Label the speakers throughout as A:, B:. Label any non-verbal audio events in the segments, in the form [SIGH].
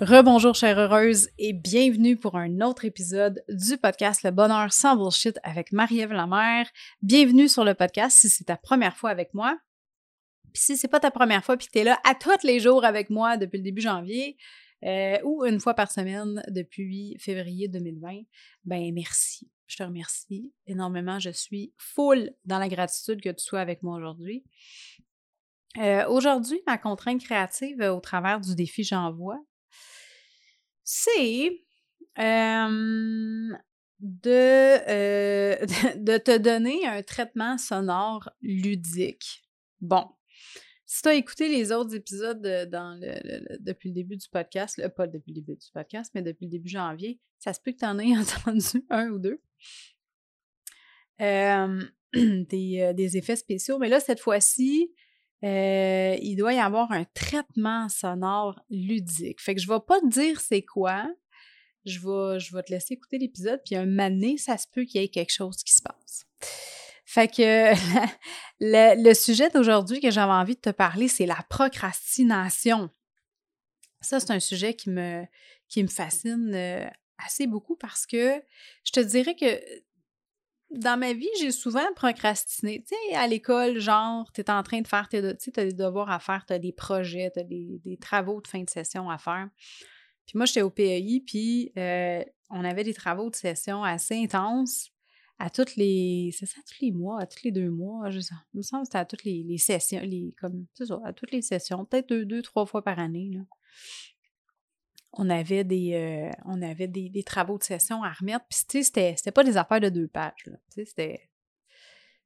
A: Rebonjour chère heureuse et bienvenue pour un autre épisode du podcast Le bonheur sans bullshit avec Marie-Ève Lamère. Bienvenue sur le podcast si c'est ta première fois avec moi. Puis si c'est pas ta première fois puis que là à tous les jours avec moi depuis le début janvier euh, ou une fois par semaine depuis février 2020, ben merci. Je te remercie énormément. Je suis full dans la gratitude que tu sois avec moi aujourd'hui. Euh, aujourd'hui, ma contrainte créative au travers du défi J'envoie, c'est de, [LAUGHS] de te donner un traitement sonore ludique. Bon, si tu as écouté les autres épisodes le, depuis le début du podcast, pas depuis le début du podcast, mais depuis le début janvier, ça se peut que tu en aies [LAUGHS] entendu un ou deux. [CLEARS THROAT] des, des, effets spéciaux. Mais là, cette fois-ci, euh, il doit y avoir un traitement sonore ludique. Fait que je vais pas te dire c'est quoi. Je vais, je vais te laisser écouter l'épisode, puis un moment ça se peut qu'il y ait quelque chose qui se passe. Fait que [LAUGHS] le, sujet d'aujourd'hui que j'avais envie de te parler, c'est la procrastination. Ça, c'est un sujet qui me, qui me fascine euh, assez beaucoup parce que je te dirais que dans ma vie, j'ai souvent procrastiné. Tu sais, à l'école, genre, tu es en train de faire tes, tu as des devoirs à faire, tu as des projets, tu as des, travaux de fin de session à faire. Puis moi, j'étais au PEI, puis euh, on avait des travaux de session assez intenses à toutes les. C'est ça, tous les mois, à tous les deux mois. Je sais, il me semble que c'était à toutes les, sessions, les, comme, ça, à toutes les sessions, peut-être deux, deux, trois fois par année. Là on avait des, euh, des, travaux de session à remettre. Puis, tu sais, c'était, pas des affaires de deux pages. C'était.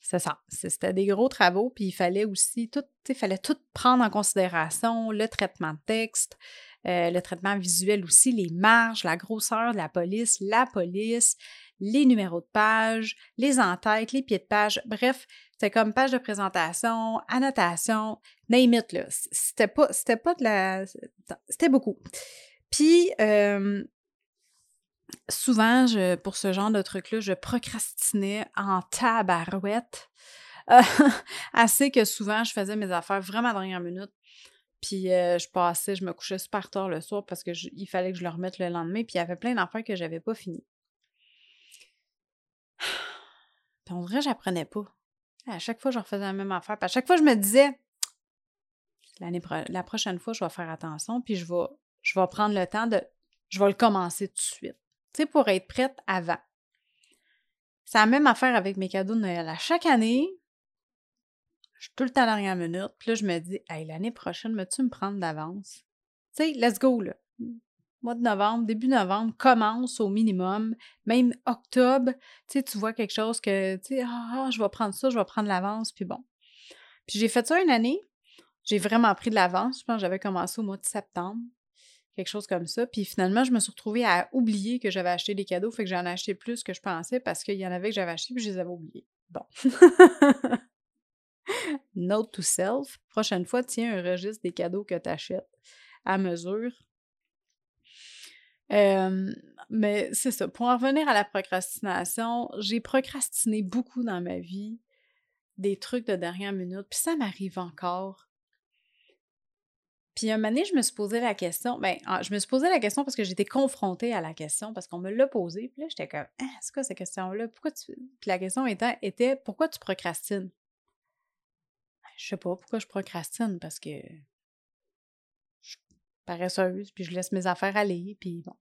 A: C'est ça. C'était des gros travaux, puis il fallait aussi tout, fallait tout prendre en considération, le traitement de texte, euh, le traitement visuel aussi, les marges, la grosseur de la police, la police, les numéros de page, les entêtes, les pieds de page. Bref, c'était comme page de présentation, annotation, name it, là. C'était pas, c'était pas de la... C'était beaucoup. Puis, souvent, je, pour ce genre de truc-là, je procrastinais en tabarouette. [LAUGHS] assez que souvent, je faisais mes affaires vraiment à dernière minute. Puis je passais, je me couchais super tard le soir parce qu'il fallait que je le remette le lendemain. Puis il y avait plein d'affaires que j'avais pas fini. [SIGHS] Puis on dirait j'apprenais pas. À chaque fois, je refaisais la même affaire. Puis à chaque fois, je me disais, la prochaine fois, je vais faire attention, puis je vais je vais prendre le temps de. Je vais le commencer tout de suite. Tu sais, pour être prête avant. C'est la même affaire avec mes cadeaux de Noël. À chaque année, je suis tout le temps la dernière minute. Puis là, je me dis, hey, l'année prochaine, veux-tu me prendre d'avance? Tu sais, let's go, là. Mois de novembre, début novembre, commence au minimum. Même octobre, tu tu vois quelque chose que, tu sais, ah, je vais prendre ça, je vais prendre l'avance, puis bon. Puis j'ai fait ça une année. J'ai vraiment pris de l'avance. Je pense que j'avais commencé au mois de septembre quelque chose comme ça. Puis finalement, je me suis retrouvée à oublier que j'avais acheté des cadeaux, fait que j'en ai acheté plus que je pensais parce qu'il y en avait que j'avais acheté puis je les avais oubliés. Bon. [LAUGHS] Note to self. Prochaine fois, tiens un registre des cadeaux que tu achètes à mesure. mais c'est ça. Pour en revenir à la procrastination, j'ai procrastiné beaucoup dans ma vie des trucs de dernière minute, puis ça m'arrive encore. Puis un moment je me suis posé la question, ben, je me suis posé la question parce que j'étais confrontée à la question, parce qu'on me l'a posée, puis là, j'étais comme, ah, c'est quoi cette question-là? Pourquoi tu. Puis la question était, était pourquoi tu procrastines? Je sais pas pourquoi je procrastine, parce que je suis paresseuse, puis je laisse mes affaires aller, puis bon.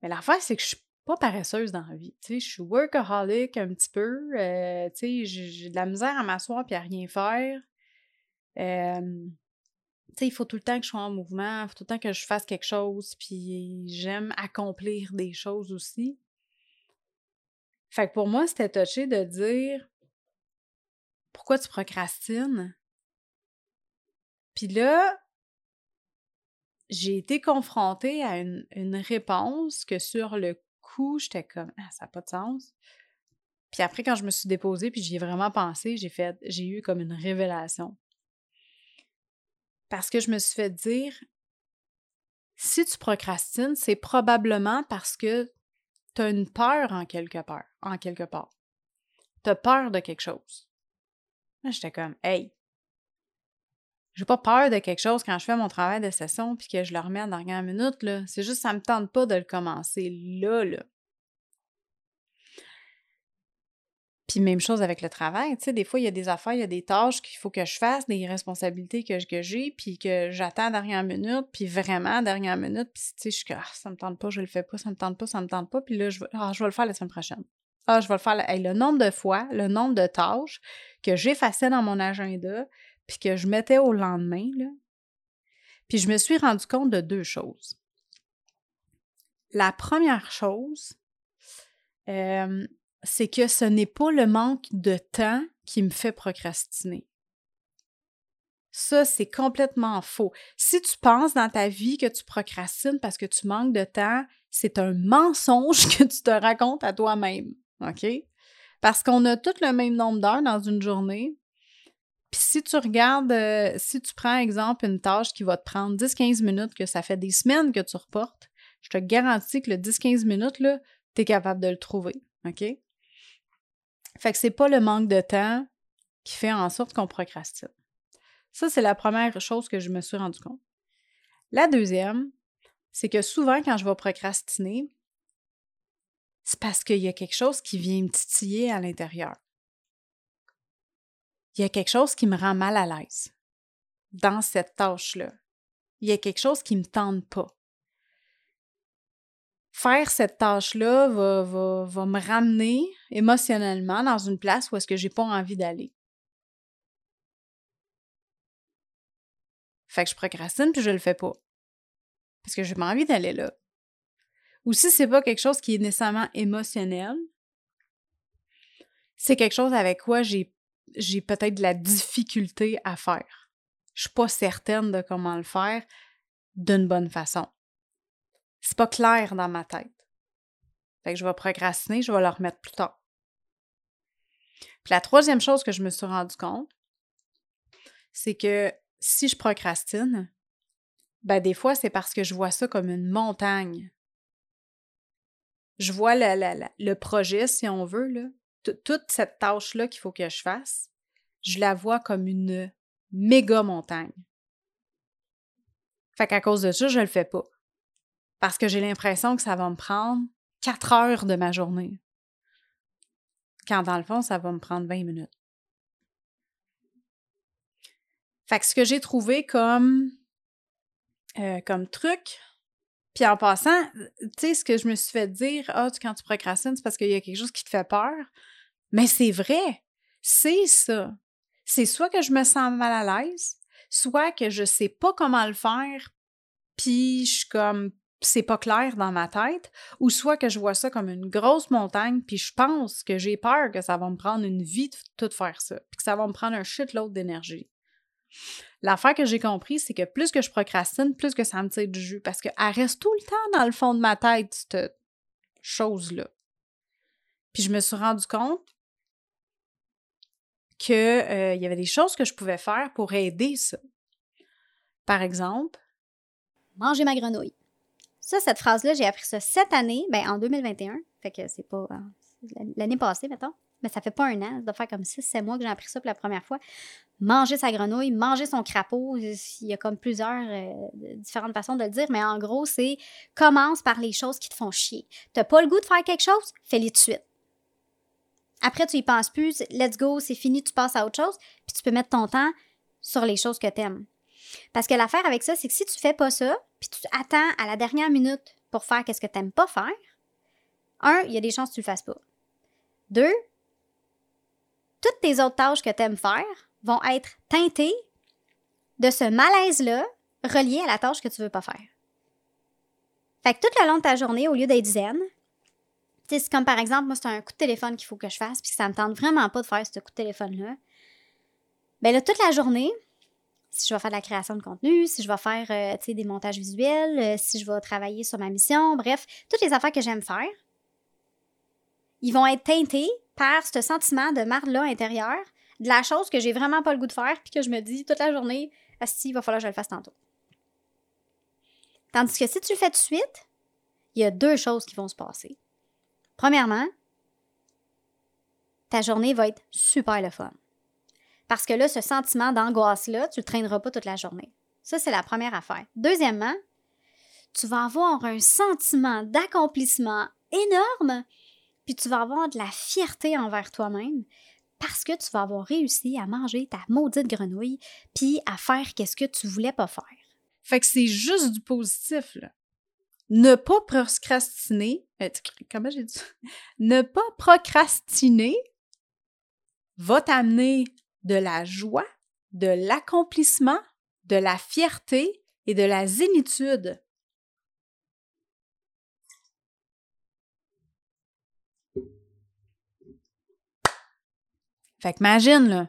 A: Mais l'affaire, c'est que je suis pas paresseuse dans la vie. Tu sais, je suis workaholic un petit peu. Euh, tu sais, j'ai de la misère à m'asseoir puis à rien faire. Euh, sais, il faut tout le temps que je sois en mouvement, il faut tout le temps que je fasse quelque chose, puis j'aime accomplir des choses aussi. Fait que pour moi, c'était touché de dire pourquoi tu procrastines? Puis là, j'ai été confrontée à une, réponse que sur le coup, j'étais comme ah, ça n'a pas de sens. Puis après, quand je me suis déposée, puis j'y ai vraiment pensé, j'ai fait j'ai eu comme une révélation. Parce que je me suis fait dire si tu procrastines, c'est probablement parce que tu as une peur en quelque part. En quelque. Tu as peur de quelque chose. J'étais comme Hey, j'ai pas peur de quelque chose quand je fais mon travail de session puis que je le remets en dernière minute. Là. C'est juste ça me tente pas de le commencer là, là. Puis même chose avec le travail, tu sais, des fois, il y a des affaires, il y a des tâches qu'il faut que je fasse, des responsabilités que, j'ai, puis que j'attends dernière minute, puis vraiment dernière minute, puis tu sais, je suis que ah, ça me tente pas, je le fais pas, ça me tente pas, ça me tente pas, puis là, je vais, ah, je vais le faire la semaine prochaine. Ah, je vais le faire. le nombre de fois, le nombre de tâches que j'effaçais dans mon agenda, puis que je mettais au lendemain, là. Puis je me suis rendu compte de deux choses. La première chose, euh, c'est que ce n'est pas le manque de temps qui me fait procrastiner. Ça, c'est complètement faux. Si tu penses dans ta vie que tu procrastines parce que tu manques de temps, c'est un mensonge [LAUGHS] que tu te racontes à toi-même. OK? Parce qu'on a tout le même nombre d'heures dans une journée. Puis si tu regardes, euh, si tu prends, exemple, une tâche qui va te prendre 10-15 minutes, que ça fait des semaines que tu reportes, je te garantis que le 10-15 minutes, là, tu es capable de le trouver. OK? Fait que c'est pas le manque de temps qui fait en sorte qu'on procrastine. Ça, c'est la première chose que je me suis rendu compte. La deuxième, c'est que souvent, quand je vais procrastiner, c'est parce qu'il y a quelque chose qui vient me titiller à l'intérieur. Il y a quelque chose qui me rend mal à l'aise dans cette tâche-là. Il y a quelque chose qui ne me tente pas. Faire cette tâche-là va, me ramener émotionnellement dans une place où est-ce que j'ai pas envie d'aller. Fait que je procrastine puis je le fais pas. Parce que j'ai pas envie d'aller là ou si c'est pas quelque chose qui est nécessairement émotionnel, c'est quelque chose avec quoi j'ai, j'ai peut-être de la difficulté à faire. Je suis pas certaine de comment le faire d'une bonne façon. C'est pas clair dans ma tête. Fait que je vais procrastiner, je vais le remettre plus tard. Puis la troisième chose que je me suis rendu compte, c'est que si je procrastine, ben des fois, c'est parce que je vois ça comme une montagne je vois le projet, si on veut, toute cette tâche-là qu'il faut que je fasse, je la vois comme une méga montagne. Fait qu'à cause de ça, je le fais pas. Parce que j'ai l'impression que ça va me prendre quatre heures de ma journée. Quand dans le fond, ça va me prendre 20 minutes. Fait que ce que j'ai trouvé comme, euh, comme truc, puis en passant, tu sais, ce que je me suis fait dire, ah, quand tu procrastines, c'est parce qu'il y a quelque chose qui te fait peur. Mais c'est vrai. C'est ça. C'est soit que je me sens mal à l'aise, soit que je sais pas comment le faire, puis je suis comme, c'est pas clair dans ma tête, ou soit que je vois ça comme une grosse montagne, puis je pense que j'ai peur que ça va me prendre une vie de tout faire ça, puis que ça va me prendre un shitload d'énergie. L'affaire que j'ai compris, c'est que plus que je procrastine, plus que ça me tire du jus. Parce qu'elle reste tout le temps dans le fond de ma tête, cette chose-là. Puis je me suis rendu compte qu'il euh, y avait des choses que je pouvais faire pour aider ça. Par exemple,
B: manger ma grenouille. Ça, cette phrase-là, j'ai appris ça cette année, ben en 2021. Fait que c'est pas euh, l'année passée, mettons mais ça fait pas un an, ça doit faire comme 6-7 mois que j'ai appris ça pour la première fois. Manger sa grenouille, manger son crapaud, il y a comme plusieurs euh, différentes façons de le dire, mais en gros, c'est commence par les choses qui te font chier. T'as pas le goût de faire quelque chose, fais-les de suite. Après, tu y penses plus, let's go, c'est fini, tu passes à autre chose, puis tu peux mettre ton temps sur les choses que tu aimes. Parce que l'affaire avec ça, c'est que si tu fais pas ça, puis tu attends à la dernière minute pour faire qu'est-ce que tu n'aimes pas faire, un, il y a des chances que tu le fasses pas. Deux, toutes tes autres tâches que tu aimes faire vont être teintées de ce malaise-là relié à la tâche que tu veux pas faire. Fait que tout le long de ta journée, au lieu d'être zen, c'est comme par exemple, moi, c'est un coup de téléphone qu'il faut que je fasse, puis ça me tente vraiment pas de faire ce coup de téléphone-là. Ben là, toute la journée, si je vais faire de la création de contenu, si je vais faire euh, des montages visuels, euh, si je vais travailler sur ma mission, bref, toutes les affaires que j'aime faire, ils vont être teintés par ce sentiment de marde-là intérieur, de la chose que j'ai vraiment pas le goût de faire, puis que je me dis toute la journée, si, il va falloir que je le fasse tantôt. Tandis que si tu le fais tout de suite, il y a deux choses qui vont se passer. Premièrement, ta journée va être super le fun. Parce que là, ce sentiment d'angoisse-là, tu ne le traîneras pas toute la journée. Ça, c'est la première affaire. Deuxièmement, tu vas avoir un sentiment d'accomplissement énorme, puis tu vas avoir de la fierté envers toi-même parce que tu vas avoir réussi à manger ta maudite grenouille puis à faire qu'est-ce que tu voulais pas faire.
A: Fait que c'est juste du positif, là. Ne pas procrastiner, euh, comment j'ai dit? Ne pas procrastiner va t'amener de la joie, de l'accomplissement, de la fierté et de la zénitude. Fait qu'imagine, là.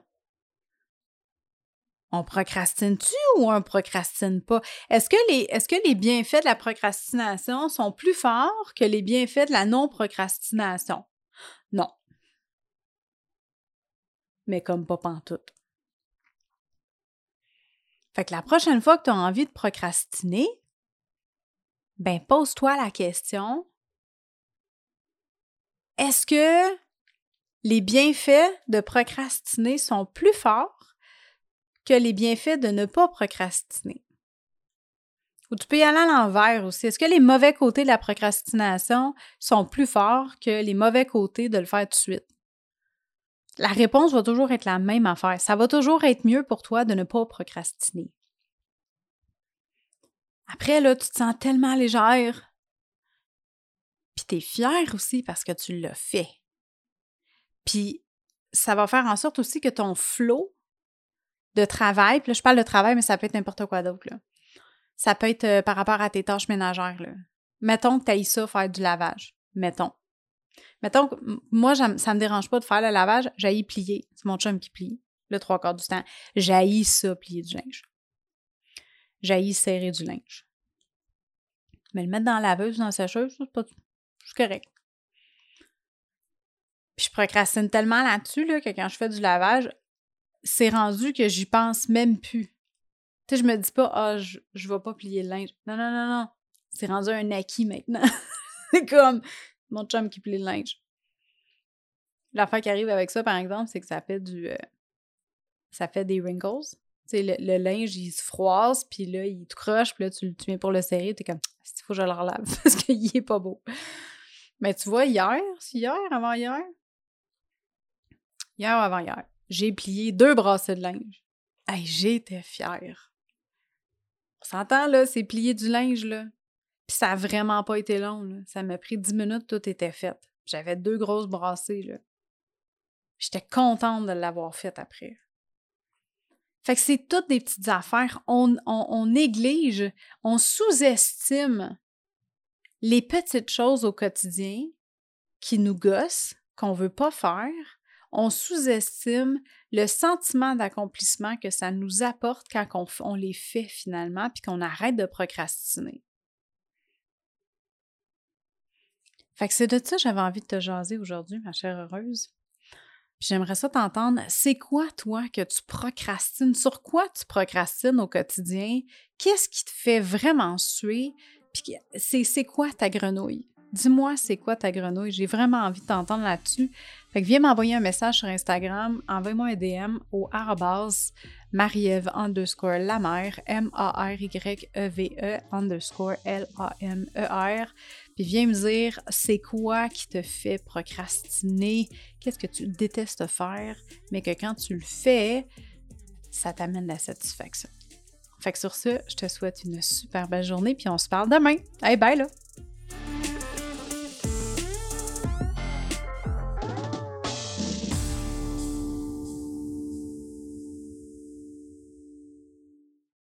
A: On procrastine-tu ou on procrastine pas? Est-ce que, les, est-ce que les bienfaits de la procrastination sont plus forts que les bienfaits de la non-procrastination? Non. Mais comme pas pantoute. Fait que la prochaine fois que tu as envie de procrastiner, ben pose-toi la question est-ce que les bienfaits de procrastiner sont plus forts que les bienfaits de ne pas procrastiner? Ou tu peux y aller à l'envers aussi. Est-ce que les mauvais côtés de la procrastination sont plus forts que les mauvais côtés de le faire tout de suite? La réponse va toujours être la même affaire. Ça va toujours être mieux pour toi de ne pas procrastiner. Après, là, tu te sens tellement légère. Puis tu es fière aussi parce que tu l'as fait. Puis ça va faire en sorte aussi que ton flot de travail, puis là, je parle de travail, mais ça peut être n'importe quoi d'autre. Ça peut être euh, par rapport à tes tâches ménagères. Là. Mettons que tu ailles ça faire du lavage. Mettons. Mettons que moi, ça me dérange pas de faire le lavage, j'aille plier. C'est mon chum qui plie, le trois quarts du temps. J'aille ça, plier du linge. J'aille serrer du linge. Mais le mettre dans la laveuse, dans la sécheuse, c'est pas. C'est correct. Puis je procrastine tellement là-dessus là, que quand je fais du lavage, c'est rendu que j'y pense même plus. Tu sais, je me dis pas, ah, je, je vais pas plier le linge. Non, non, non, non. C'est rendu un acquis maintenant. [LAUGHS] c'est comme mon chum qui plie le linge. L'affaire qui arrive avec ça, par exemple, c'est que ça fait du. Euh, ça fait des wrinkles. Tu sais, le, linge, il se froisse, puis là, il te croche, puis là, tu, tu viens pour le serrer, t'es comme, il faut que je le relave [LAUGHS] parce qu'il est pas beau. Mais tu vois, hier, hier, avant hier, avant-hier, j'ai plié deux brassées de linge. Hey, j'étais fière. On s'entend, là, c'est plier du linge, là. Ça a vraiment pas été long. Ça m'a pris dix minutes, tout était fait. J'avais deux grosses brassées. J'étais contente de l'avoir fait après. Fait que c'est toutes des petites affaires. On, on, on néglige, on sous-estime les petites choses au quotidien qui nous gossent, qu'on veut pas faire, on sous-estime le sentiment d'accomplissement que ça nous apporte quand on, les fait finalement, puis qu'on arrête de procrastiner. Fait que c'est de ça que j'avais envie de te jaser aujourd'hui, ma chère heureuse. J'aimerais ça t'entendre. C'est quoi, toi, que tu procrastines? Sur quoi tu procrastines au quotidien? Qu'est-ce qui te fait vraiment suer? Puis c'est quoi ta grenouille? Dis-moi, c'est quoi ta grenouille? J'ai vraiment envie de t'entendre là-dessus. Fait que viens m'envoyer un message sur Instagram, envoie-moi un DM au arrobas Marie-Ève underscore la M-A-R-Y-E-V-E e underscore L-A-M-E-R. Puis viens me dire c'est quoi qui te fait procrastiner, qu'est-ce que tu détestes faire, mais que quand tu le fais, ça t'amène la satisfaction. Fait que sur ce, je te souhaite une super belle journée, puis on se parle demain. Hey, bye là!